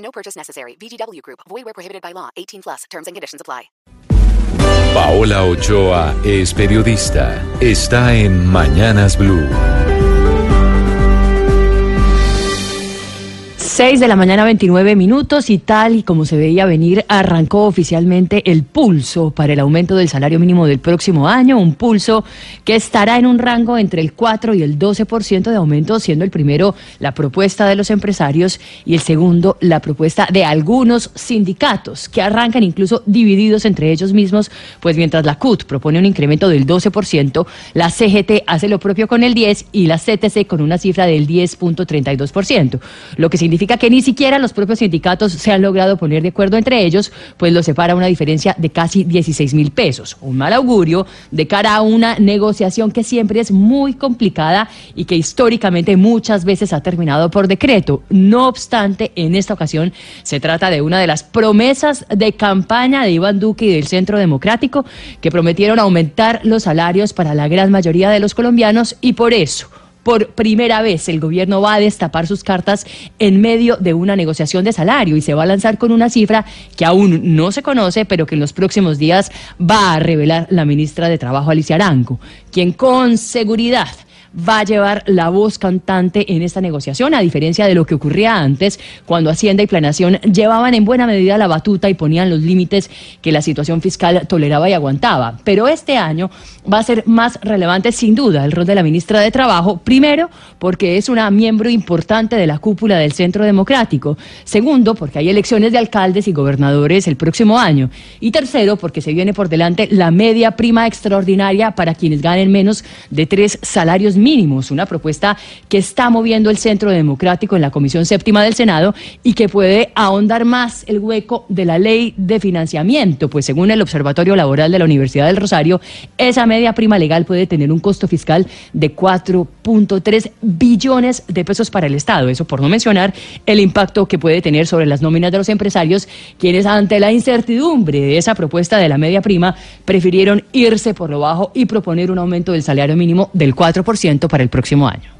No purchase necessary. VGW Group. Void where prohibited by law. 18 plus. Terms and conditions apply. Paola Ochoa es periodista. Está en Mañanas Blue. 6 de la mañana, 29 minutos y tal y como se veía venir, arrancó oficialmente el pulso para el aumento del salario mínimo del próximo año, un pulso que estará en un rango entre el 4 y el 12% de aumento, siendo el primero la propuesta de los empresarios y el segundo la propuesta de algunos sindicatos que arrancan incluso divididos entre ellos mismos, pues mientras la CUT propone un incremento del 12%, la CGT hace lo propio con el 10 y la CTC con una cifra del 10.32%, lo que significa que ni siquiera los propios sindicatos se han logrado poner de acuerdo entre ellos, pues los separa una diferencia de casi 16 mil pesos. Un mal augurio de cara a una negociación que siempre es muy complicada y que históricamente muchas veces ha terminado por decreto. No obstante, en esta ocasión se trata de una de las promesas de campaña de Iván Duque y del Centro Democrático que prometieron aumentar los salarios para la gran mayoría de los colombianos y por eso por primera vez el gobierno va a destapar sus cartas en medio de una negociación de salario y se va a lanzar con una cifra que aún no se conoce, pero que en los próximos días va a revelar la ministra de Trabajo, Alicia Arango, quien con seguridad va a llevar la voz cantante en esta negociación, a diferencia de lo que ocurría antes, cuando Hacienda y Planación llevaban en buena medida la batuta y ponían los límites que la situación fiscal toleraba y aguantaba. Pero este año va a ser más relevante, sin duda, el rol de la ministra de Trabajo, primero, porque es una miembro importante de la cúpula del Centro Democrático, segundo, porque hay elecciones de alcaldes y gobernadores el próximo año, y tercero, porque se viene por delante la media prima extraordinaria para quienes ganen menos de tres salarios mínimos, una propuesta que está moviendo el Centro Democrático en la Comisión Séptima del Senado y que puede ahondar más el hueco de la ley de financiamiento, pues según el Observatorio Laboral de la Universidad del Rosario, esa media prima legal puede tener un costo fiscal de 4.3 billones de pesos para el Estado, eso por no mencionar el impacto que puede tener sobre las nóminas de los empresarios, quienes ante la incertidumbre de esa propuesta de la media prima prefirieron irse por lo bajo y proponer un aumento del salario mínimo del 4% para el próximo año.